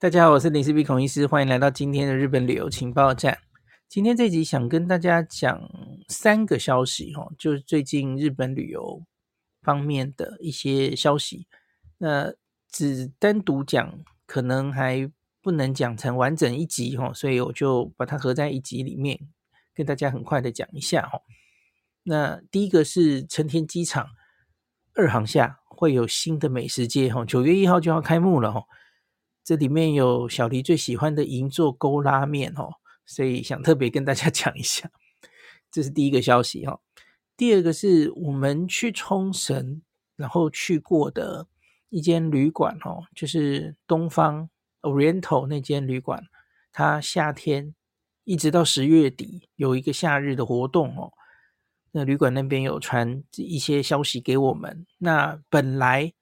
大家好，我是林氏璧孔医师，欢迎来到今天的日本旅游情报站。今天这集想跟大家讲三个消息哈，就是最近日本旅游方面的一些消息。那只单独讲，可能还不能讲成完整一集哈，所以我就把它合在一集里面，跟大家很快的讲一下哈。那第一个是成田机场二航厦会有新的美食街哈，九月一号就要开幕了哈。这里面有小黎最喜欢的银座勾拉面哦，所以想特别跟大家 讲一下，这是第一个消息哦。第二个是我们去冲绳，然后去过的一间旅馆哦，就是东方 Oriental 那间旅馆，它夏天一直到十月底有一个夏日的活动哦。那旅馆那边有传一些消息给我们，那本来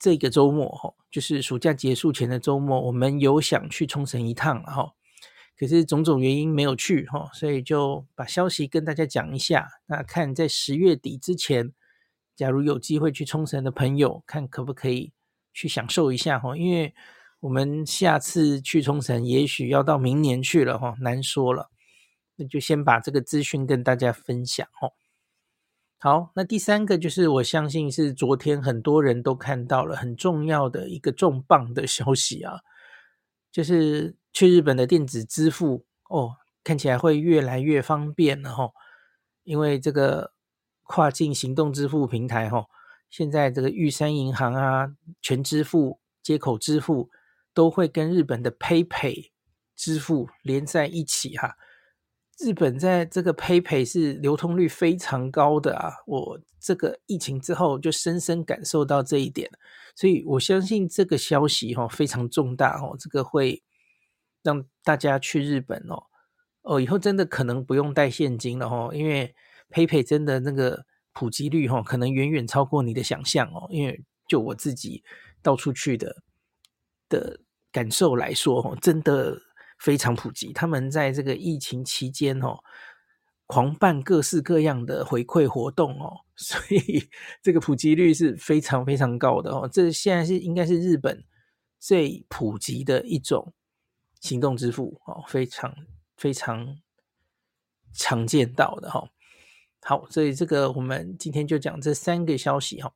这个周末哈。就是暑假结束前的周末，我们有想去冲绳一趟哈，可是种种原因没有去哈，所以就把消息跟大家讲一下。那看在十月底之前，假如有机会去冲绳的朋友，看可不可以去享受一下哈，因为我们下次去冲绳也许要到明年去了哈，难说了。那就先把这个资讯跟大家分享哈。好，那第三个就是我相信是昨天很多人都看到了很重要的一个重磅的消息啊，就是去日本的电子支付哦，看起来会越来越方便了哈，因为这个跨境行动支付平台哈，现在这个玉山银行啊、全支付、接口支付都会跟日本的 PayPay 支付连在一起哈。日本在这个 PayPay 是流通率非常高的啊，我这个疫情之后就深深感受到这一点，所以我相信这个消息哈非常重大哦，这个会让大家去日本哦哦以后真的可能不用带现金了哦，因为 PayPay 真的那个普及率哈可能远远超过你的想象哦，因为就我自己到处去的的感受来说哦，真的。非常普及，他们在这个疫情期间哦，狂办各式各样的回馈活动哦，所以这个普及率是非常非常高的哦。这现在是应该是日本最普及的一种行动支付哦，非常非常常见到的哈。好，所以这个我们今天就讲这三个消息哈。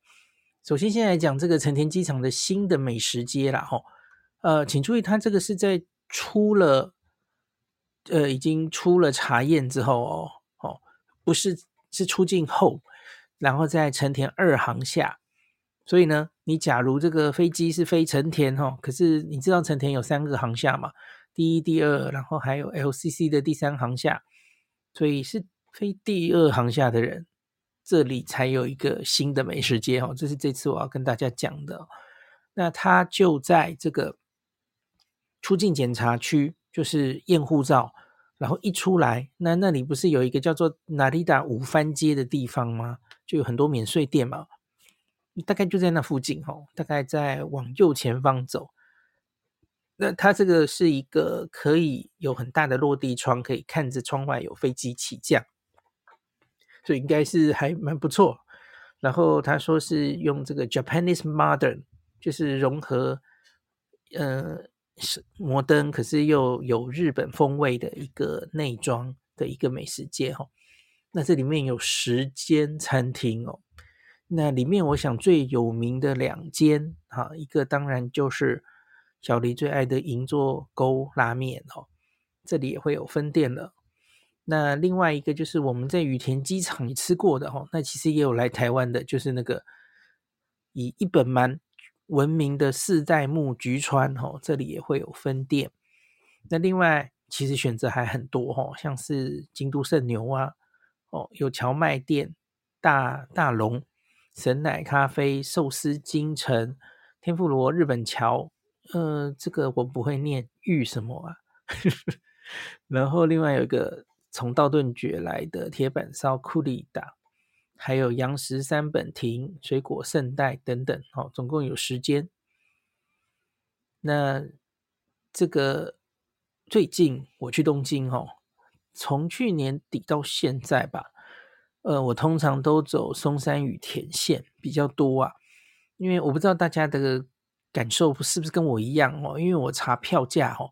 首先，先来讲这个成田机场的新的美食街啦哈。呃，请注意，它这个是在。出了，呃，已经出了查验之后哦，哦，不是，是出境后，然后在成田二航下，所以呢，你假如这个飞机是飞成田哈，可是你知道成田有三个航下嘛，第一、第二，然后还有 LCC 的第三航下，所以是飞第二航下的人，这里才有一个新的美食街哦，这是这次我要跟大家讲的，那它就在这个。出境检查区就是验护照，然后一出来，那那里不是有一个叫做哪里达五番街的地方吗？就有很多免税店嘛，大概就在那附近哦，大概在往右前方走。那它这个是一个可以有很大的落地窗，可以看着窗外有飞机起降，所以应该是还蛮不错。然后他说是用这个 Japanese Modern，就是融合，呃。是摩登，可是又有日本风味的一个内装的一个美食街哈。那这里面有十间餐厅哦。那里面我想最有名的两间哈，一个当然就是小黎最爱的银座沟拉面哦，这里也会有分店的。那另外一个就是我们在羽田机场吃过的哈，那其实也有来台湾的，就是那个以一本馒闻名的四代目菊川哦，这里也会有分店。那另外其实选择还很多哦，像是京都圣牛啊，哦有荞麦店、大大龙、神奶咖啡、寿司京城、天妇罗日本桥，呃，这个我不会念玉什么啊。然后另外有一个从道顿崛来的铁板烧库里达。还有杨石三本亭、水果圣代等等，哦，总共有十间。那这个最近我去东京，哦，从去年底到现在吧，呃，我通常都走松山羽田线比较多啊，因为我不知道大家的感受是不是跟我一样哦？因为我查票价哦，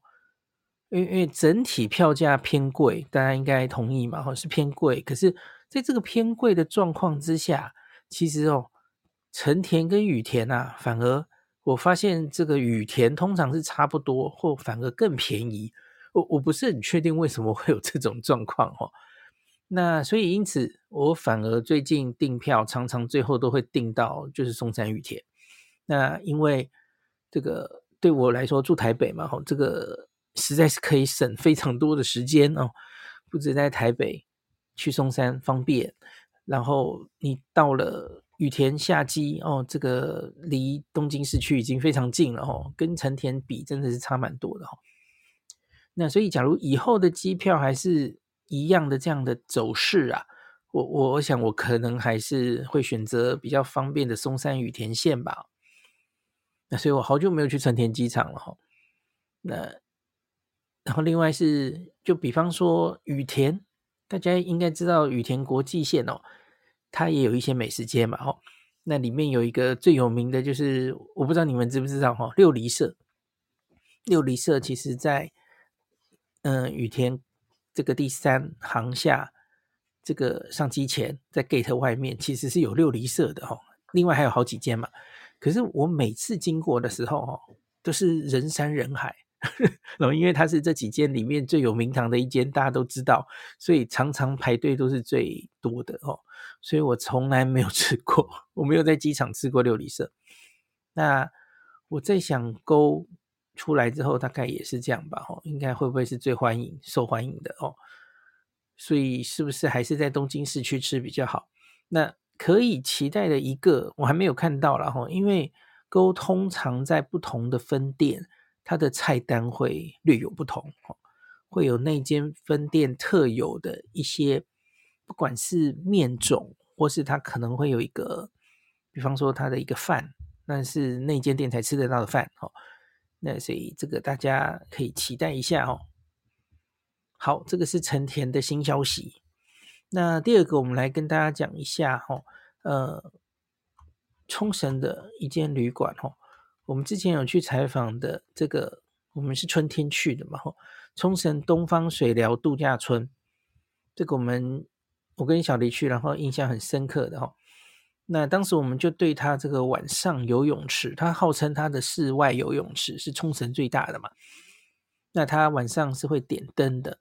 因为因为整体票价偏贵，大家应该同意嘛？哈，是偏贵。可是在这个偏贵的状况之下，其实哦，成田跟羽田啊，反而我发现这个羽田通常是差不多，或反而更便宜。我我不是很确定为什么会有这种状况哦。那所以因此，我反而最近订票常常最后都会订到就是松山羽田。那因为这个对我来说住台北嘛，吼，这个实在是可以省非常多的时间哦。不止在台北去松山方便，然后你到了羽田下机哦，这个离东京市区已经非常近了哦，跟成田比真的是差蛮多的哈。那所以假如以后的机票还是一样的这样的走势啊，我我想我可能还是会选择比较方便的松山羽田线吧。那所以我好久没有去成田机场了哈。那然后另外是就比方说羽田，大家应该知道羽田国际线哦，它也有一些美食街嘛哈。那里面有一个最有名的就是我不知道你们知不知道哈，六离社。六离社其实在嗯羽田。这个第三航厦，这个上机前在 gate 外面其实是有六离社的哈，另外还有好几间嘛。可是我每次经过的时候哈，都是人山人海，然后因为它是这几间里面最有名堂的一间，大家都知道，所以常常排队都是最多的哦。所以我从来没有 吃过，我没有在机场吃过六离舍。那我在想勾。出来之后大概也是这样吧，应该会不会是最欢迎、受欢迎的哦？所以是不是还是在东京市区吃比较好？那可以期待的一个我还没有看到了哈，因为勾通常在不同的分店，它的菜单会略有不同，会有那间分店特有的一些，不管是面种，或是它可能会有一个，比方说它的一个饭，那是那间店才吃得到的饭哦。那所以这个大家可以期待一下哦。好，这个是成田的新消息。那第二个，我们来跟大家讲一下哦，呃，冲绳的一间旅馆哦。我们之前有去采访的这个，我们是春天去的嘛，吼，冲绳东方水疗度假村。这个我们我跟小黎去，然后印象很深刻的哈。那当时我们就对他这个晚上游泳池，他号称他的室外游泳池是冲绳最大的嘛。那他晚上是会点灯的。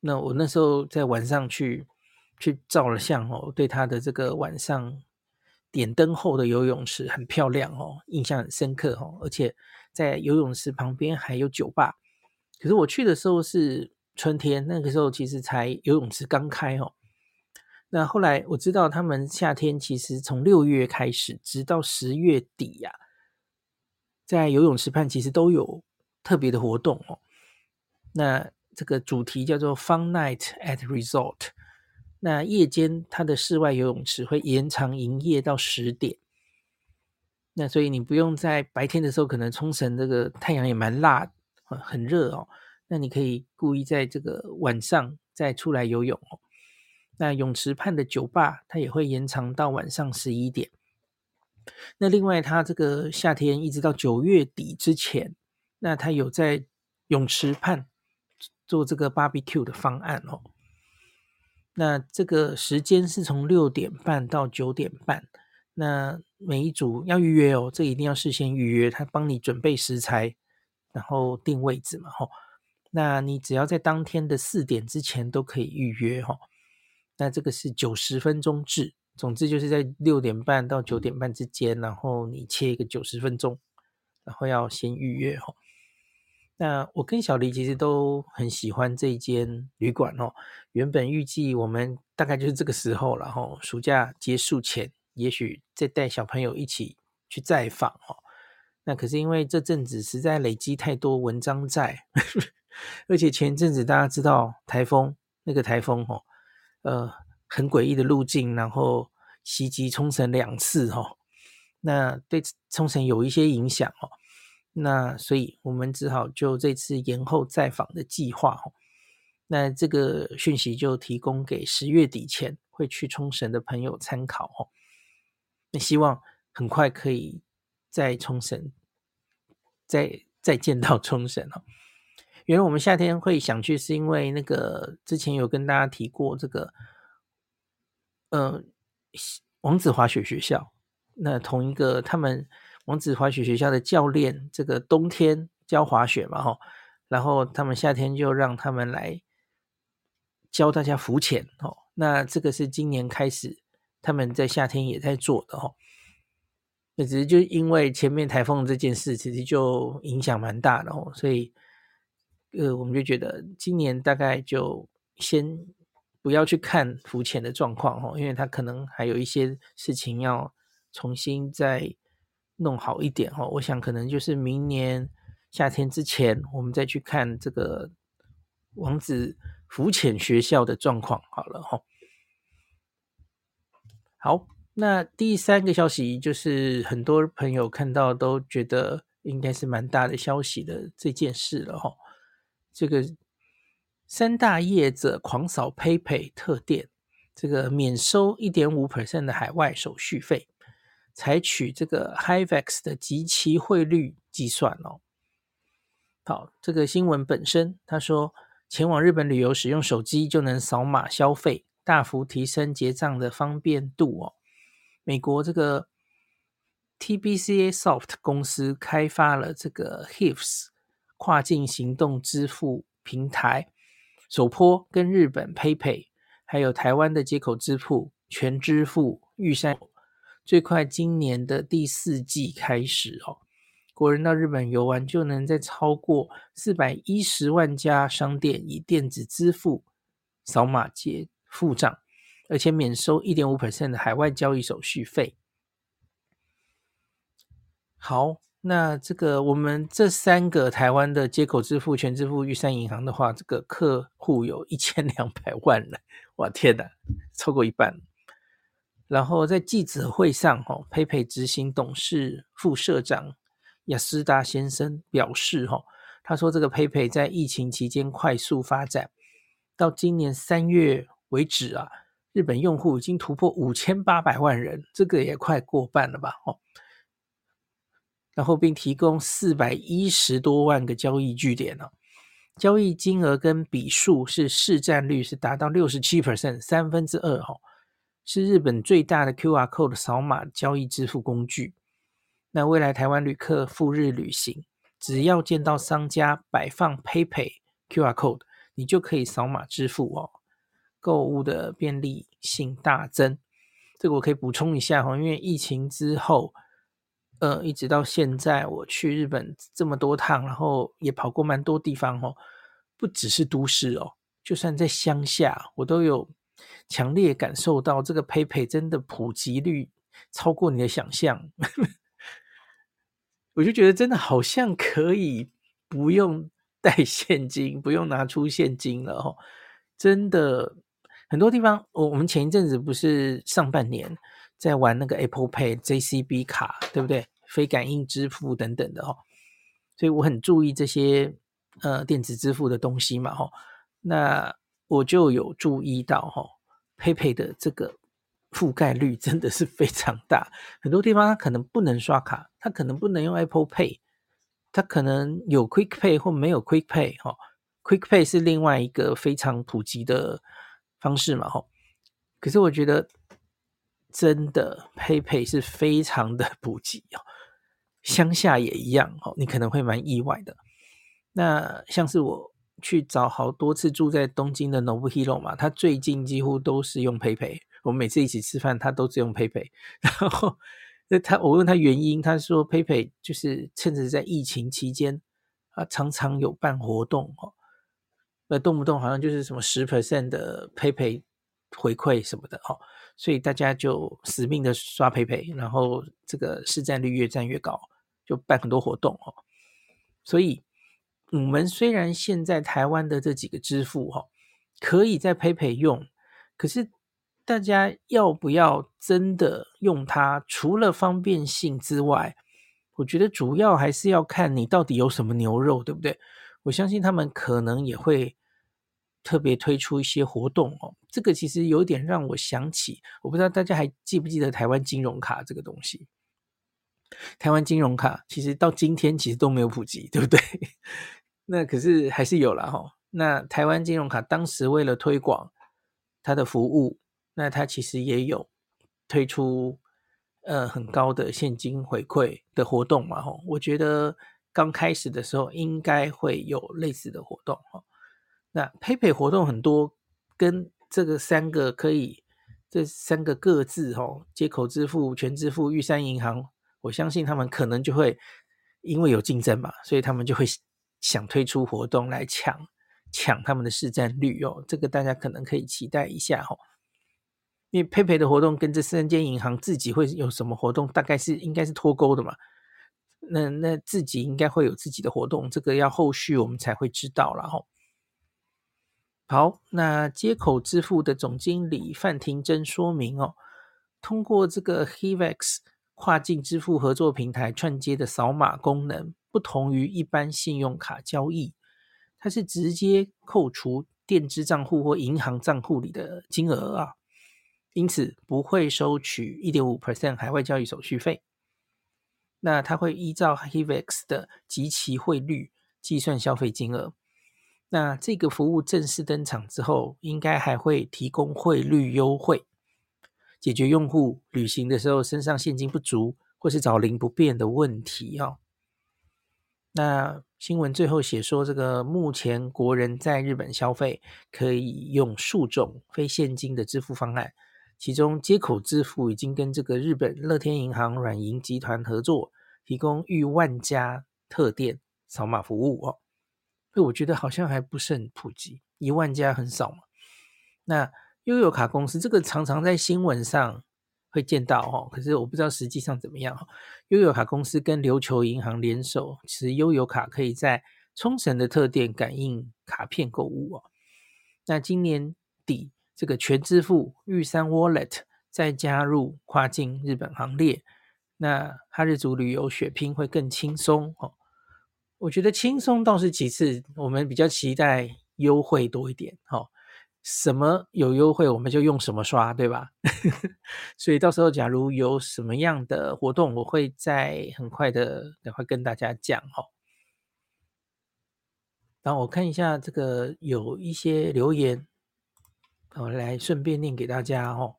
那我那时候在晚上去去照了相哦，对他的这个晚上点灯后的游泳池很漂亮哦，印象很深刻哦。而且在游泳池旁边还有酒吧。可是我去的时候是春天，那个时候其实才游泳池刚开哦。那后来我知道，他们夏天其实从六月开始，直到十月底呀、在游泳池畔其实都有特别的活动哦。那这个主题叫做 Fun Night at Resort。那夜间它的室外游泳池会延长营业到十点。那所以你不用在白天的时候，可能冲绳这个太阳也蛮辣，很热哦。那你可以故意在这个晚上再出来游泳哦。那泳池畔的酒吧，它也会延长到晚上十一点。那另外，它这个夏天一直到九月底之前，那它有在泳池畔做这个 barbecue 的方案哦。那这个时间是从六点半到九点半。那每一组要预约哦，这一定要事先预约，他帮你准备食材，然后定位置嘛，吼。那你只要在当天的四点之前都可以预约，吼。那这个是九十分钟制，总之就是在六点半到九点半之间，然后你切一个九十分钟，然后要先预约哦。那我跟小黎其实都很喜欢这一间旅馆哦。原本预计我们大概就是这个时候，然后暑假结束前，也许再带小朋友一起去再访哦。那可是因为这阵子实在累积太多文章在，而且前阵子大家知道台风那个台风哦。呃，很诡异的路径，然后袭击冲绳两次、哦，那对冲绳有一些影响哦。那所以我们只好就这次延后再访的计划哦。那这个讯息就提供给十月底前会去冲绳的朋友参考哦。那希望很快可以再冲绳再再见到冲绳哦。原来我们夏天会想去，是因为那个之前有跟大家提过这个，呃，王子滑雪学校。那同一个他们王子滑雪学校的教练，这个冬天教滑雪嘛，哈，然后他们夏天就让他们来教大家浮潜，哦，那这个是今年开始他们在夏天也在做的，哈。那只是就因为前面台风这件事，其实就影响蛮大的，哦，所以。呃，我们就觉得今年大概就先不要去看浮潜的状况哦，因为他可能还有一些事情要重新再弄好一点哦。我想可能就是明年夏天之前，我们再去看这个王子浮潜学校的状况好了哈。好，那第三个消息就是很多朋友看到都觉得应该是蛮大的消息的这件事了哈。这个三大业者狂扫 PayPay 特典，这个免收一点五 percent 的海外手续费，采取这个 HIVEX 的即期汇率计算哦。好，这个新闻本身他说，前往日本旅游使用手机就能扫码消费，大幅提升结账的方便度哦。美国这个 TBCA Soft 公司开发了这个 HIVEX。跨境行动支付平台首波跟日本 PayPay，还有台湾的接口支付全支付玉山，最快今年的第四季开始哦。国人到日本游玩就能在超过四百一十万家商店以电子支付扫码结付账，而且免收一点五 percent 的海外交易手续费。好。那这个我们这三个台湾的接口支付、全支付、玉山银行的话，这个客户有一千两百万了，哇天哪，超过一半。然后在记者会上，哈佩佩执行董事副社长亚斯达先生表示，哈，他说这个佩佩在疫情期间快速发展，到今年三月为止啊，日本用户已经突破五千八百万人，这个也快过半了吧，哦。然后并提供四百一十多万个交易据点哦，交易金额跟笔数是市占率是达到六十七 percent，三分之二哈，是日本最大的 QR code 扫码交易支付工具。那未来台湾旅客赴日旅行，只要见到商家摆放 PayPay QR code，你就可以扫码支付哦，购物的便利性大增。这个我可以补充一下哈，因为疫情之后。呃，一直到现在，我去日本这么多趟，然后也跑过蛮多地方哦，不只是都市哦，就算在乡下，我都有强烈感受到这个 PayPay 真的普及率超过你的想象。我就觉得真的好像可以不用带现金，不用拿出现金了哦，真的很多地方，我我们前一阵子不是上半年。在玩那个 Apple Pay、JCB 卡，对不对？非感应支付等等的哈，所以我很注意这些呃电子支付的东西嘛哈。那我就有注意到哈，PayPay 的这个覆盖率真的是非常大，很多地方它可能不能刷卡，它可能不能用 Apple Pay，它可能有 Quick Pay 或没有 Quick Pay 哈。Quick Pay 是另外一个非常普及的方式嘛哈。可是我觉得。真的，PayPay 是非常的普及哦，乡下也一样哦，你可能会蛮意外的。那像是我去找好多次住在东京的 Nobuhiro 嘛，他最近几乎都是用 PayPay，我们每次一起吃饭，他都是用 PayPay。然后那他我问他原因，他说 PayPay 就是趁着在疫情期间啊，常常有办活动哦，那动不动好像就是什么十 percent 的 PayPay 回馈什么的哦。所以大家就死命的刷 PayPay，然后这个市占率越占越高，就办很多活动哦。所以我们虽然现在台湾的这几个支付哈，可以在陪陪用，可是大家要不要真的用它？除了方便性之外，我觉得主要还是要看你到底有什么牛肉，对不对？我相信他们可能也会。特别推出一些活动哦，这个其实有点让我想起，我不知道大家还记不记得台湾金融卡这个东西。台湾金融卡其实到今天其实都没有普及，对不对？那可是还是有了哈。那台湾金融卡当时为了推广它的服务，那它其实也有推出呃很高的现金回馈的活动嘛哈。我觉得刚开始的时候应该会有类似的活动哈。那 PayPay 活动很多，跟这个三个可以这三个各自哈接口支付、全支付、玉山银行。我相信他们可能就会因为有竞争嘛，所以他们就会想推出活动来抢抢他们的市占率哦。这个大家可能可以期待一下哈。因为 PayPay 的活动跟这三间银行自己会有什么活动，大概是应该是脱钩的嘛。那那自己应该会有自己的活动，这个要后续我们才会知道了哈。好，那接口支付的总经理范廷珍说明哦，通过这个 HEVEX。跨境支付合作平台串接的扫码功能不同于一般信用卡交易，它是直接扣除电支账户或银行账户里的金额啊，因此不会收取一点五 percent 海外交易手续费。那它会依照 HIVEX 的即期汇率计算消费金额。那这个服务正式登场之后，应该还会提供汇率优惠。解决用户旅行的时候身上现金不足或是找零不便的问题哦。那新闻最后写说，这个目前国人在日本消费可以用数种非现金的支付方案，其中街口支付已经跟这个日本乐天银行软银集团合作，提供逾万家特店扫码服务哦。所以我觉得好像还不是很普及，一万家很少嘛。那悠游卡公司这个常常在新闻上会见到哈，可是我不知道实际上怎么样。悠游卡公司跟琉球银行联手，持悠游卡可以在冲绳的特店感应卡片购物哦。那今年底这个全支付玉山 Wallet 再加入跨境日本行列，那哈日族旅游血拼会更轻松哦。我觉得轻松倒是其次，我们比较期待优惠多一点哈。什么有优惠，我们就用什么刷，对吧？所以到时候假如有什么样的活动，我会在很快的赶快跟大家讲哈。然后我看一下这个有一些留言，我来顺便念给大家哦。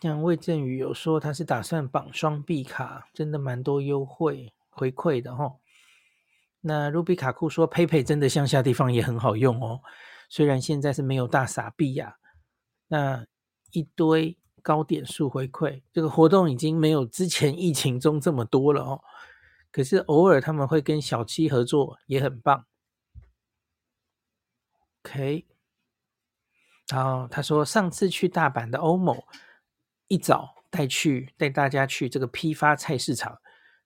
像魏振宇有说他是打算绑双币卡，真的蛮多优惠回馈的哈。那 Ruby 卡库说，PayPay 真的乡下地方也很好用哦。虽然现在是没有大傻币呀，那一堆高点数回馈，这个活动已经没有之前疫情中这么多了哦。可是偶尔他们会跟小七合作，也很棒。OK，然后他说上次去大阪的 OMO，一早带去带大家去这个批发菜市场，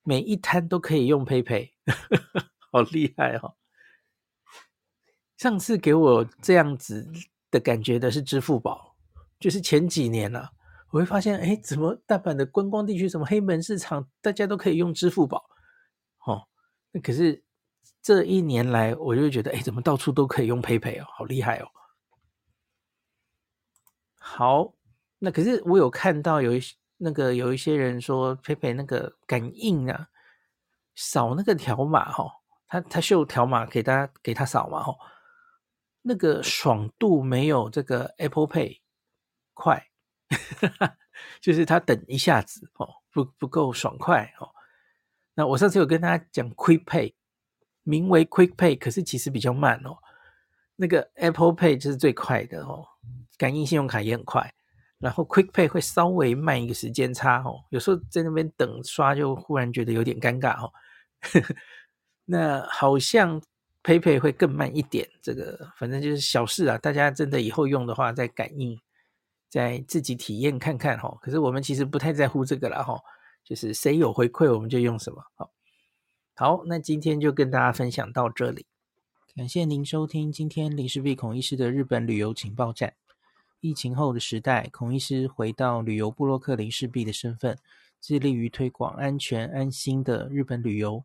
每一摊都可以用 PayPay。好厉害哦！上次给我这样子的感觉的是支付宝，就是前几年了，我会发现，哎，怎么大阪的观光地区，什么黑门市场，大家都可以用支付宝，哦，那可是这一年来，我就觉得，哎，怎么到处都可以用 PayPay 哦，好厉害哦！好，那可是我有看到有一那个有一些人说 PayPay 那个感应啊，扫那个条码哈、哦。他他秀条码给大家给他扫嘛吼，那个爽度没有这个 Apple Pay 快，就是他等一下子哦，不不够爽快哦。那我上次有跟大家讲 Quick Pay，名为 Quick Pay，可是其实比较慢哦。那个 Apple Pay 就是最快的哦，感应信用卡也很快，然后 Quick Pay 会稍微慢一个时间差哦。有时候在那边等刷就忽然觉得有点尴尬哦。那好像 PayPay 会更慢一点，这个反正就是小事啊。大家真的以后用的话，再感应，再自己体验看看哈。可是我们其实不太在乎这个了哈，就是谁有回馈我们就用什么。好，好，那今天就跟大家分享到这里，感谢您收听今天林氏璧孔医师的日本旅游情报站。疫情后的时代，孔医师回到旅游部落客林氏璧的身份，致力于推广安全安心的日本旅游。